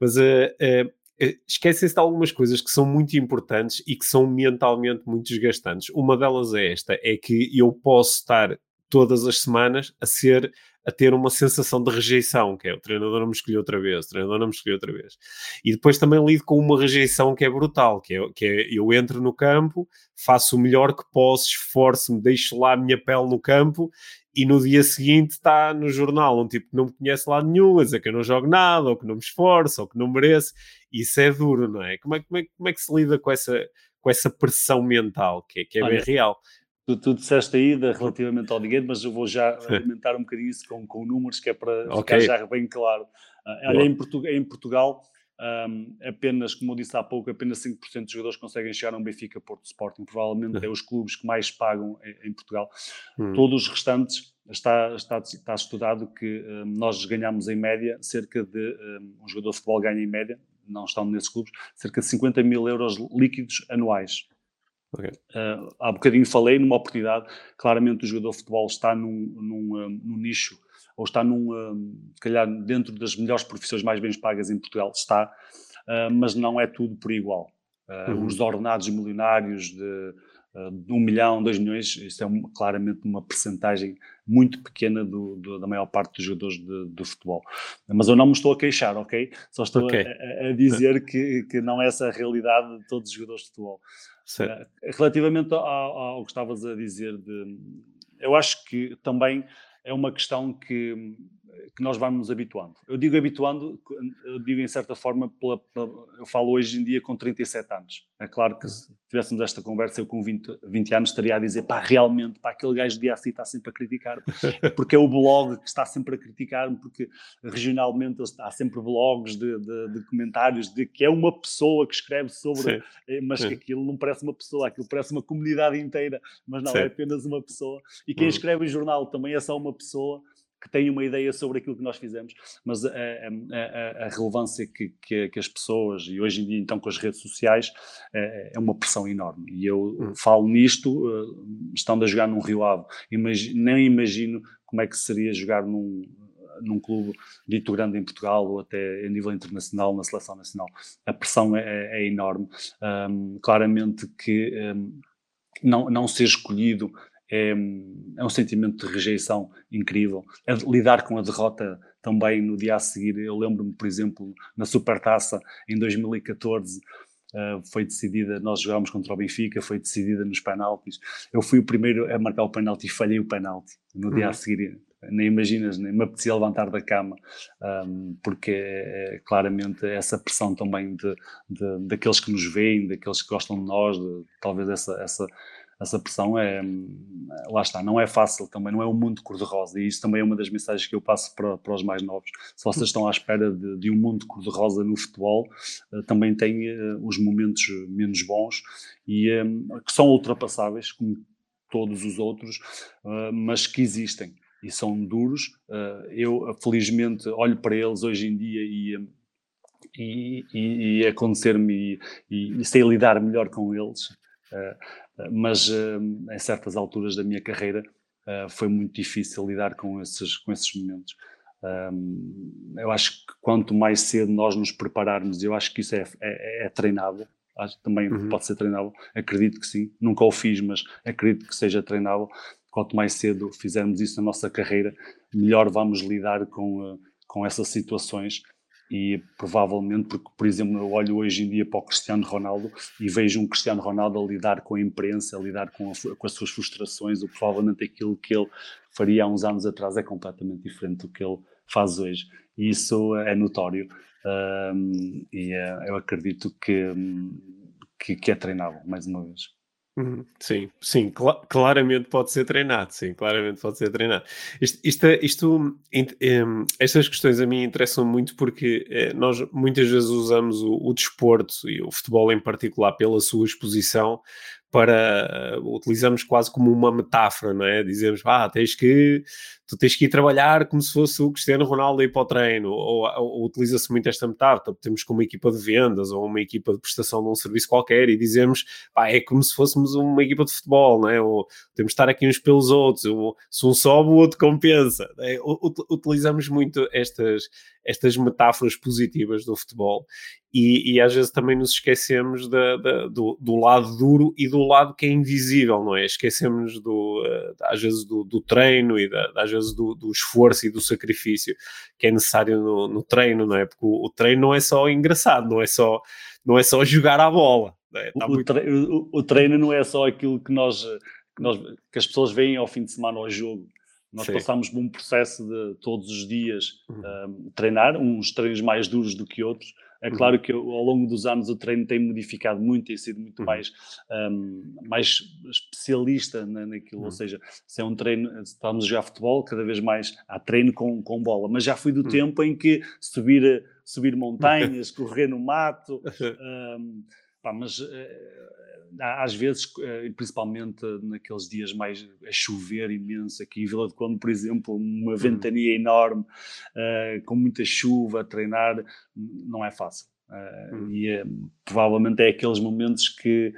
Mas uh, uh, eh, esquecem-se de algumas coisas que são muito importantes e que são mentalmente muito desgastantes. Uma delas é esta: é que eu posso estar todas as semanas a ser a ter uma sensação de rejeição, que é o treinador não me escolheu outra vez, o treinador não me escolheu outra vez. E depois também lido com uma rejeição que é brutal, que é, que é eu entro no campo, faço o melhor que posso, esforço-me, deixo lá a minha pele no campo e no dia seguinte está no jornal um tipo que não me conhece lá nenhum, a dizer que eu não jogo nada, ou que não me esforço, ou que não mereço. Isso é duro, não é? Como é, como é, como é que se lida com essa, com essa pressão mental, que é, que é Olha, bem real? Tu, tu disseste aí de, relativamente ao dinheiro, mas eu vou já alimentar um bocadinho isso com, com números, que é para okay. ficar já bem claro. Uh, olha, em, Portu em Portugal, um, apenas, como eu disse há pouco, apenas 5% dos jogadores conseguem chegar a um Benfica Porto Sporting. Provavelmente uhum. é os clubes que mais pagam em, em Portugal. Uhum. Todos os restantes, está, está, está estudado que um, nós ganhamos em média cerca de. Um, um, jogador de futebol ganha em média, não estão nesses clubes, cerca de 50 mil euros líquidos anuais. Okay. Uh, há bocadinho falei numa oportunidade, claramente o jogador de futebol está num, num, num nicho ou está num, hum, se calhar, dentro das melhores profissões mais bem pagas em Portugal, está, uh, mas não é tudo por igual. Uh, uhum. Os ordenados milionários de, de, um milhão, dois milhões, isso é claramente uma percentagem muito pequena do, do, da maior parte dos jogadores de, futebol. Mas eu não me estou a queixar, ok? Só estou okay. A, a, dizer que, que não é essa a realidade de todos os jogadores de futebol. relativamente ao, ao que estavas a dizer, de, eu acho que também é uma questão que, que nós vamos nos habituando. Eu digo habituando, eu digo em certa forma, pela, pela, eu falo hoje em dia com 37 anos. É claro que se tivéssemos esta conversa, eu com 20, 20 anos estaria a dizer, pá, realmente, pá, aquele gajo de assim está sempre a criticar, porque é o blog que está sempre a criticar-me, porque regionalmente há sempre blogs de, de, de, comentários de que é uma pessoa que escreve sobre, Sim. Eh, mas Sim. que aquilo não parece uma pessoa, aquilo parece uma comunidade inteira, mas não, Sim. é apenas uma pessoa. E quem uhum. escreve em jornal também é só uma pessoa que têm uma ideia sobre aquilo que nós fizemos, mas a, a, a, relevância que, que, que, as pessoas, e hoje em dia então com as redes sociais, é, é uma pressão enorme. E eu hum. falo nisto, uh, estando a jogar num Rio Ave, imagi nem imagino como é que seria jogar num, num clube dito grande em Portugal ou até a nível internacional, na seleção nacional. A pressão é, é, é enorme. Um, claramente que um, não, não ser escolhido é, é um sentimento de rejeição incrível. É lidar com a derrota também no dia a seguir. Eu lembro-me, por exemplo, na Supertaça em 2014. Uh, eh, foi decidida, nós jogámos contra o Benfica, foi decidida nos penaltis. Eu fui o primeiro a marcar o penalti e falhei o penalti. No uhum. dia a uhum. seguir, nem imaginas, nem me apetecia levantar da cama, um, porque é, é, claramente essa pressão também de, de, daqueles que nos veem, daqueles que gostam de nós, de, talvez essa, essa essa pressão é, lá está, não é fácil também, não é um mundo cor-de-rosa e isso também é uma das mensagens que eu passo para, para os mais novos. Se vocês estão à espera de, de um mundo cor-de-rosa no futebol, uh, também tem uh, os momentos menos bons e um, que são ultrapassáveis, como todos os outros, uh, mas que existem e são duros. eu, felizmente, olho para eles hoje em dia e e, e, e acontecer-me e, e, sei lidar melhor com eles. Uh, mas uh, em certas alturas da minha carreira uh, foi muito difícil lidar com esses, com esses momentos. Um, eu acho que quanto mais cedo nós nos prepararmos, eu acho que isso é, é, é treinável, acho, também uhum. pode ser treinável, acredito que sim, nunca o fiz, mas acredito que seja treinável. Quanto mais cedo fizermos isso na nossa carreira, melhor vamos lidar com, com essas situações e provavelmente, porque, por exemplo, eu olho hoje em dia para o Cristiano Ronaldo e vejo um Cristiano Ronaldo a lidar com a imprensa, a lidar com, a, com as suas frustrações, ou provavelmente aquilo que ele faria há uns anos atrás é completamente diferente do que ele faz hoje. E isso é notório. Um, e uh, eu acredito que, que, que é treinável, mais uma vez. Uhum. Sim, sim, cl claramente pode ser treinado, sim, claramente pode ser treinado. Isto, isto, isto estas questões a mim interessam muito porque eh, nós muitas vezes usamos o, o desporto e o futebol em particular pela sua exposição para utilizamos quase como uma metáfora, não é? Dizemos, ah, tens que tu tens que ir trabalhar como se fosse o Cristiano Ronaldo ir para o treino, ou, ou utiliza-se muito esta metáfora, temos como uma equipa de vendas ou uma equipa de prestação de um serviço qualquer e dizemos, pá, é como se fôssemos uma equipa de futebol, não é? Ou temos de estar aqui uns pelos outros, ou, se um sobe o outro compensa. É? Utilizamos muito estas, estas metáforas positivas do futebol e, e, às vezes também nos esquecemos da, da, do, do, lado duro e do lado que é invisível, não é? Esquecemos do, uh, às vezes do, do, treino e da, às vezes do, do, esforço e do sacrifício que é necessário no, no treino, não é? Porque o, o, treino não é só engraçado, não é só, não é só jogar a bola. É? Tá o, muito... treino, o, treino não é só aquilo que nós, que nós que as pessoas veem ao fim de semana ao jogo Nós Sim. passámos por um processo de todos os dias uhum. um, treinar, uns treinos mais duros do que outros. É uhum. claro que eu, ao longo dos anos o treino tem modificado muito, tem sido muito uhum. mais, um, mais especialista na, naquilo. Ou uhum. seja, se é um treino, estamos a jogar futebol, cada vez mais há treino com, com bola. Mas já fui do uhum. tempo em que subir, subir montanhas, correr no mato. Um, pá, mas uh, às vezes, eh, principalmente naqueles dias mais a chover imenso, aqui em Vila de Conde, por exemplo, uma uhum. ventania enorme, uh, com muita chuva, a treinar, não é fácil. Uh, uhum. E provavelmente é aqueles momentos que,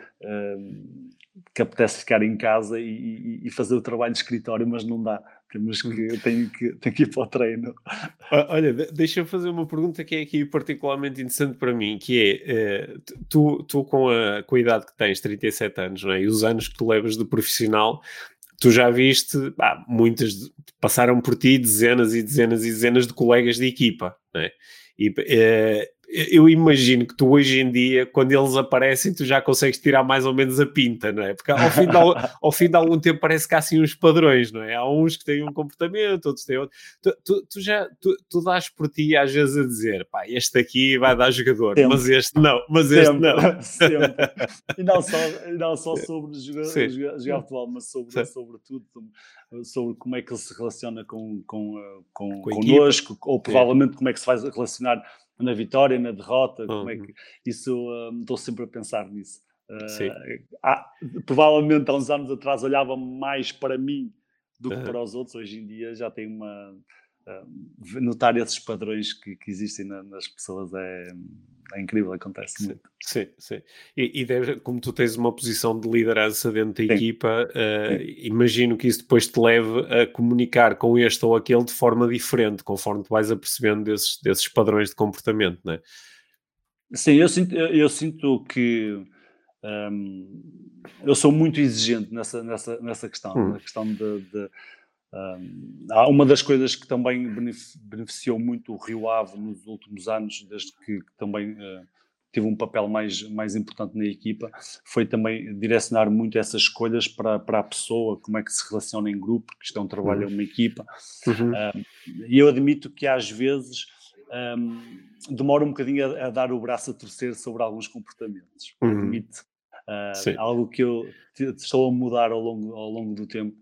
que apetece ficar em casa e, e, fazer o trabalho de escritório, mas não dá temos que, hum. tenho que, tenho que ir para o treino. Olha, deixa-me fazer uma pergunta que é aqui particularmente interessante para mim, que é, eh, tu, tu com, a, com a idade que tens, 37 anos, não é? e os anos que tu levas de profissional, tu já viste, ah, muitas passaram por ti dezenas e dezenas e dezenas de colegas de equipa, não é? E, eh, eu imagino que tu hoje em dia, quando eles aparecem, tu já consegues tirar mais ou menos a pinta, não é? Porque ao fim de, ao fim de algum tempo parece que há assim uns padrões, não é? Há uns que têm um comportamento, outros têm outro. Tu, tu, tu já tu, tu dás por ti às vezes a dizer, pá, este aqui vai dar jogador, sempre. mas este não, mas este não. Sempre. E não só, não só sobre jogar, jogar, jogar futebol, mas sobre, sobre tudo, sobre como é que ele se relaciona com, com, com, com connosco, ou provavelmente como é que se vai relacionar na vitória, na derrota, uhum. como é que isso um, estou sempre a pensar nisso. Uh, há, provavelmente há uns anos atrás olhava mais para mim do que uhum. para os outros, hoje em dia já tenho uma uh, notar esses padrões que, que existem na, nas pessoas é, é incrível, acontece sim, muito. Sim, sim. E, e deve, como tu tens uma posição de liderança dentro da sim. equipa, uh, imagino que isso depois te leve a comunicar com este ou aquele de forma diferente, conforme tu vais apercebendo desses, desses padrões de comportamento, não é? Sim, eu sinto, eu sinto que um, eu sou muito exigente nessa, nessa, nessa questão, hum. na questão de, de um, uma das coisas que também beneficiou muito o Rio Ave nos últimos anos, desde que, também uh, tive um papel mais, mais importante na equipa, foi também direcionar muito essas escolhas para, para a pessoa, como é que se relaciona em grupo, porque isto é um trabalho, é uma equipa. Uhum. e eu admito que às vezes um, demora um bocadinho a, a, dar o braço a torcer sobre alguns comportamentos. Uhum. Admito. Uh, algo que eu estou a mudar ao longo, ao longo do tempo,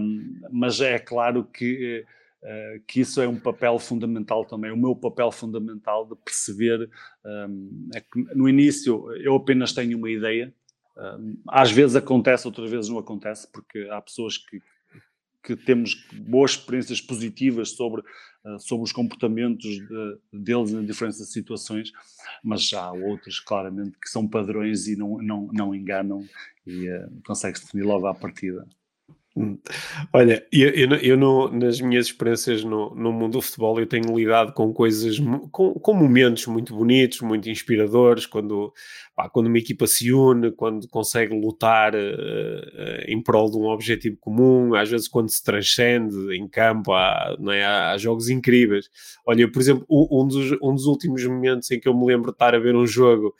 um, mas é claro que, uh, que isso é um papel fundamental também, o meu papel fundamental de perceber um, é que no início eu apenas tenho uma ideia, às vezes acontece, outras vezes não acontece, porque há pessoas que, que temos boas experiências positivas sobre, uh, sobre os comportamentos de, deles em diferentes situações, mas há outros, claramente, que são padrões e não, não, não enganam e uh, consegue-se definir logo à partida. Olha, eu, eu, eu no, nas minhas experiências no, no, mundo do futebol eu tenho lidado com coisas, com, com momentos muito bonitos, muito inspiradores, quando, pá, quando uma equipa se une, quando consegue lutar uh, uh, em prol de um objetivo comum, às vezes quando se transcende em campo, há, é? há jogos incríveis. Olha, por exemplo, um dos, um dos últimos momentos em que eu me lembro de estar a ver um jogo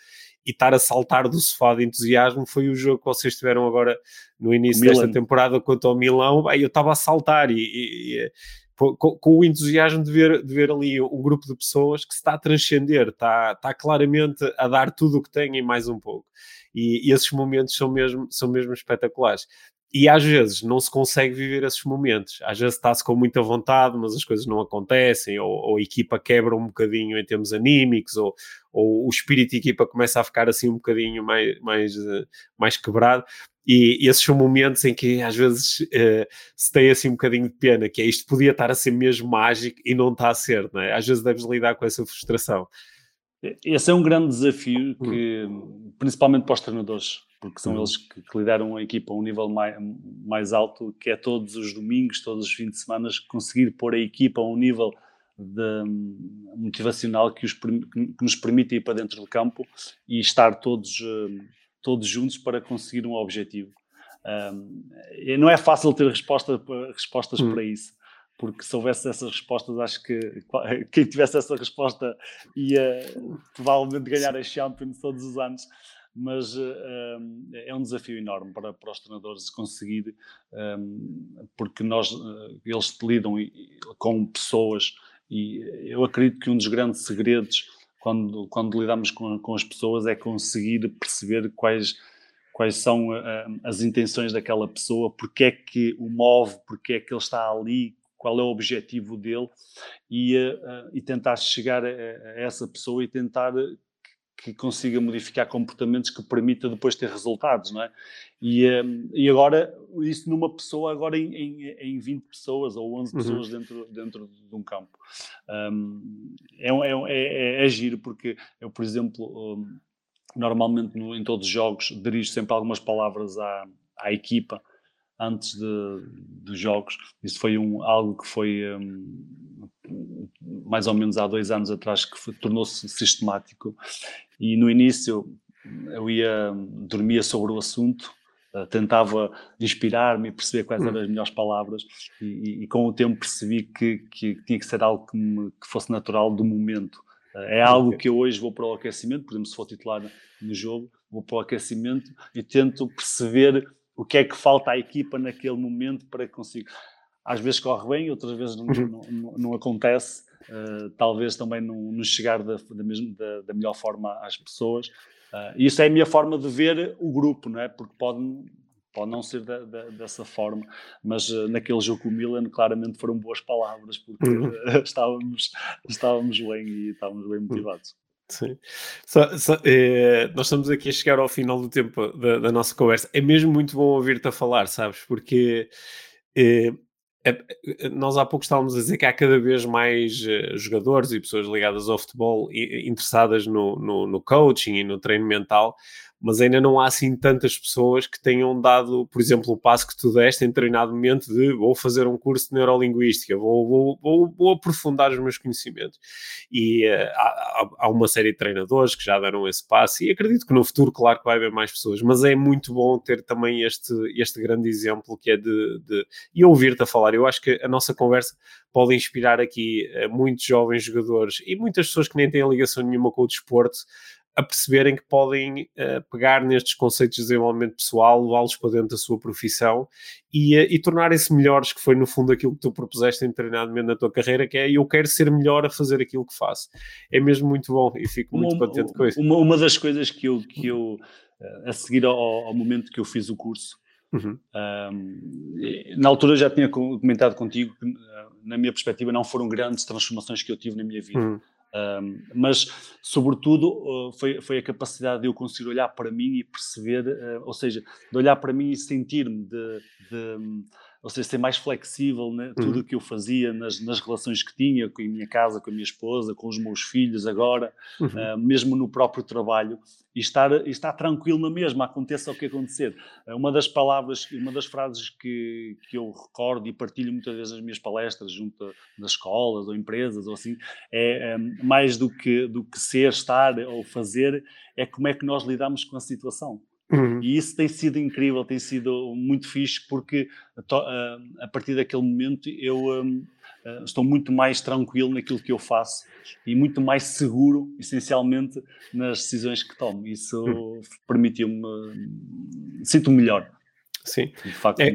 e estar a saltar do sofá de entusiasmo foi o jogo que vocês tiveram agora no início Milan. desta temporada contra o Milão. Bem, eu estava a saltar e, e, e com, com, o entusiasmo de ver, de ver ali um grupo de pessoas que se está a transcender, está, está claramente a dar tudo o que tem e mais um pouco. E, e esses momentos são mesmo, são mesmo espetaculares e às vezes não se consegue viver esses momentos. Às vezes está-se com muita vontade, mas as coisas não acontecem, ou, ou, a equipa quebra um bocadinho em termos anímicos, ou, ou o espírito de equipa começa a ficar assim um bocadinho mais, mais, eh, mais quebrado. E, esses são momentos em que às vezes uh, se tem assim um bocadinho de pena, que é isto podia estar a ser mesmo mágico e não está a ser, não é? Às vezes deves lidar com essa frustração. Esse é um grande desafio que, hum. principalmente para os treinadores, porque são uhum. eles que, que, lideram a equipa a um nível mais, mais alto, que é todos os domingos, todos os fins de semana, conseguir pôr a equipa a um nível de, um, motivacional que, os, que, nos permite ir para dentro do campo e estar todos, uh, todos juntos para conseguir um objetivo. Um, não é fácil ter resposta, respostas uhum. para isso porque se houvesse essas respostas, acho que quem tivesse essa resposta ia provavelmente ganhar a Champions todos os anos mas um, é um desafio enorme para, para os treinadores conseguir, um, porque nós, eles lidam com pessoas e eu acredito que um dos grandes segredos quando, quando lidamos com, com as pessoas é conseguir perceber quais quais são uh, as intenções daquela pessoa, porque é que o move, porque é que ele está ali, qual é o objetivo dele e, uh, e tentar chegar a, a, essa pessoa e tentar que consiga modificar comportamentos que permita depois ter resultados, não é? E, um, e agora, isso numa pessoa, agora em, em, em 20 pessoas ou 11 uhum. pessoas dentro, dentro de um campo. Um, é, é, é, é, giro, porque eu, por exemplo, um, normalmente no, em todos os jogos dirijo sempre algumas palavras à, à equipa antes de, dos jogos. Isso foi um, algo que foi um, mais ou menos há dois anos atrás que tornou-se sistemático. E no início eu ia dormia sobre o assunto, uh, tentava inspirar-me e perceber quais eram as melhores palavras e, e, com o tempo percebi que, que, tinha que ser algo que, me, que fosse natural do momento. Uh, é algo que eu hoje vou para o aquecimento, por exemplo, se for titular no jogo, vou para o aquecimento e tento perceber o que é que falta à equipa naquele momento para que consiga. Às vezes corre bem, outras vezes não, uhum. não, não, não acontece. Uh, talvez também não, não chegar da, da, mesmo, da, da, melhor forma às pessoas. Uh, isso é a minha forma de ver o grupo, não é? Porque pode, pode não ser da, dessa forma, mas uh, naquele jogo com o Milan claramente foram boas palavras, porque uhum. estávamos, estávamos bem e estávamos bem motivados. Sim. Só, só, é, nós estamos aqui a chegar ao final do tempo da, da nossa conversa. É mesmo muito bom ouvir-te a falar, sabes? Porque é, nós há pouco estávamos a dizer que há cada vez mais uh, jogadores e pessoas ligadas ao futebol interessadas no, no, no, coaching e no treino mental, mas ainda não há assim tantas pessoas que tenham dado, por exemplo, o passo que tu deste em treinamento de vou fazer um curso de neurolinguística, vou, vou, vou, vou aprofundar os meus conhecimentos. E uh, há, há, uma série de treinadores que já deram esse passo e acredito que no futuro, claro que vai haver mais pessoas, mas é muito bom ter também este, este grande exemplo que é de, de e ouvir-te a falar. Eu acho que a nossa conversa pode inspirar aqui uh, muitos jovens jogadores e muitas pessoas que nem têm ligação nenhuma com o desporto a perceberem que podem uh, pegar nestes conceitos de desenvolvimento pessoal, levá-los para dentro da sua profissão e, uh, e tornarem-se melhores, que foi no fundo aquilo que tu propuseste em treinamento na tua carreira, que é eu quero ser melhor a fazer aquilo que faço. É mesmo muito bom e fico muito uma, contente com isso. Uma, uma das coisas que eu, que eu a seguir ao, ao momento que eu fiz o curso, Uhum. Um, na altura já tinha comentado contigo que, na minha perspectiva, não foram grandes transformações que eu tive na minha vida. Uhum. Um, mas, sobretudo, uh, foi, foi a capacidade de eu conseguir olhar para mim e perceber, uh, ou seja, de olhar para mim e sentir-me, de, de, ou seja, ser mais flexível, né? Uhum. tudo o que eu fazia nas, nas relações que tinha com a minha casa, com a minha esposa, com os meus filhos agora, uhum. uh, mesmo no próprio trabalho, e estar, e estar tranquilo na mesma, aconteça o que acontecer. Uh, uma das palavras, uma das frases que, que eu recordo e partilho muitas vezes nas minhas palestras, junto das escolas ou empresas ou assim, é, é mais do que, do que ser, estar ou fazer, é como é que nós lidamos com a situação. Uhum. E isso tem sido incrível, tem sido muito fixe, porque a partir daquele momento eu hum, eh, estou muito mais tranquilo naquilo que eu faço e muito mais seguro, essencialmente, nas decisões que tomo. Isso uhum. permitiu-me. Sinto-me melhor. Sim. De facto, é,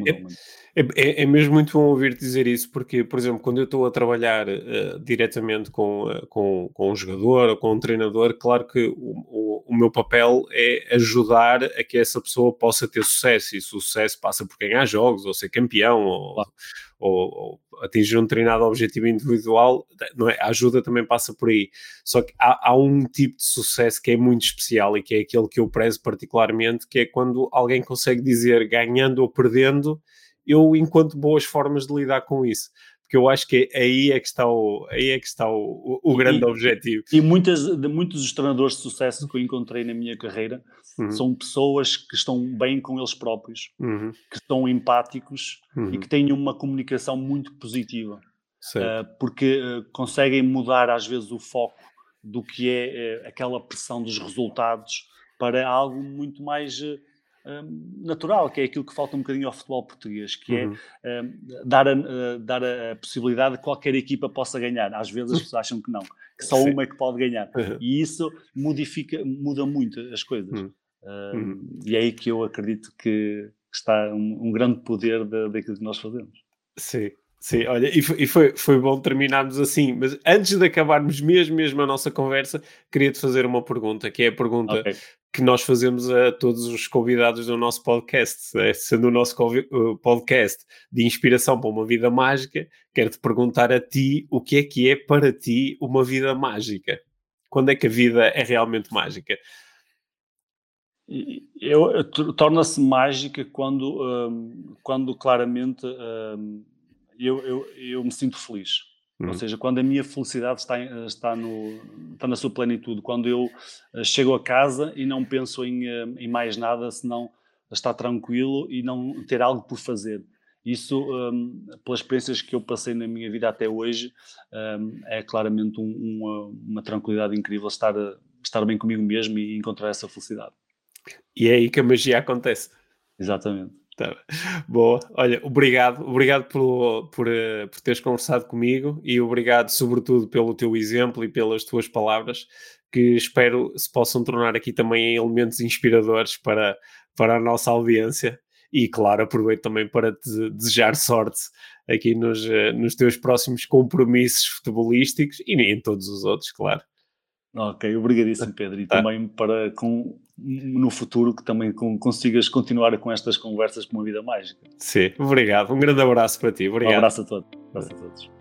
é, é, é, mesmo muito bom ouvir-te dizer isso, porque, por exemplo, quando eu estou a trabalhar uh, diretamente com, uh, com, com um jogador ou com um treinador, claro que o, o, o, meu papel é ajudar a que essa pessoa possa ter sucesso, e sucesso passa por ganhar jogos, ou ser campeão, ou, claro. Ou, ou, atingir um treinado objetivo individual, não é? a ajuda também passa por aí. Só que há, há um tipo de sucesso que é muito especial e que é aquele que eu prezo particularmente, que é quando alguém consegue dizer ganhando ou perdendo eu encontro boas formas de lidar com isso porque eu acho que aí é que está o, aí é que está o, o, grande e, objetivo. E muitas, de muitos dos treinadores de sucesso que eu encontrei na minha carreira uhum. são pessoas que estão bem com eles próprios, uhum. que estão empáticos uhum. e que têm uma comunicação muito positiva, uh, porque uh, conseguem mudar às vezes o foco do que é uh, aquela pressão dos resultados para algo muito mais Hum, natural, que é aquilo que falta um bocadinho ao futebol português, que é, uhum. é um, dar, a, uh, dar a possibilidade de que qualquer equipa possa ganhar. Às vezes as pessoas acham que não, que só Sim. uma é que pode ganhar. Uhum. E isso modifica, muda muito as coisas. Uhum. Uh, uhum. E é aí que eu acredito que está um, um grande poder daquilo que nós fazemos. Sim, sim, olha, e, foi, e foi, foi bom terminarmos assim, mas antes de acabarmos mesmo, mesmo a nossa conversa, queria-te fazer uma pergunta, que é a pergunta okay. Que nós fazemos a todos os convidados do nosso podcast, é, sendo o nosso podcast de inspiração para uma vida mágica, quero-te perguntar a ti o que é que é para ti uma vida mágica? Quando é que a vida é realmente mágica? Eu, eu torna-se mágica quando, um, quando claramente um, eu, eu, eu me sinto feliz. Ou uhum. seja, quando a minha felicidade está, está, no, está na sua plenitude, quando eu eh, chego a casa e não penso em, eh, em mais nada senão estar tranquilo e não ter algo por fazer. Isso, um, pelas experiências que eu passei na minha vida até hoje, um, é claramente um, uma, uma, tranquilidade incrível estar, estar bem comigo mesmo e encontrar essa felicidade. E é aí que a magia acontece. Exatamente. Tá. Boa. Olha, obrigado. Obrigado por, por, eh, por teres conversado comigo e obrigado, sobretudo, pelo teu exemplo e pelas tuas palavras, que espero se possam tornar aqui também elementos inspiradores para, para a nossa audiência. E, claro, aproveito também para te desejar sorte aqui nos, eh, nos teus próximos compromissos futebolísticos e em todos os outros, claro. Ok, obrigadíssimo Pedro e tá. também para com, no futuro que também consigas continuar com estas conversas com uma vida mágica. Sim, obrigado. Um grande abraço para ti. Obrigado. Um abraço a todos. Um abraço a todos.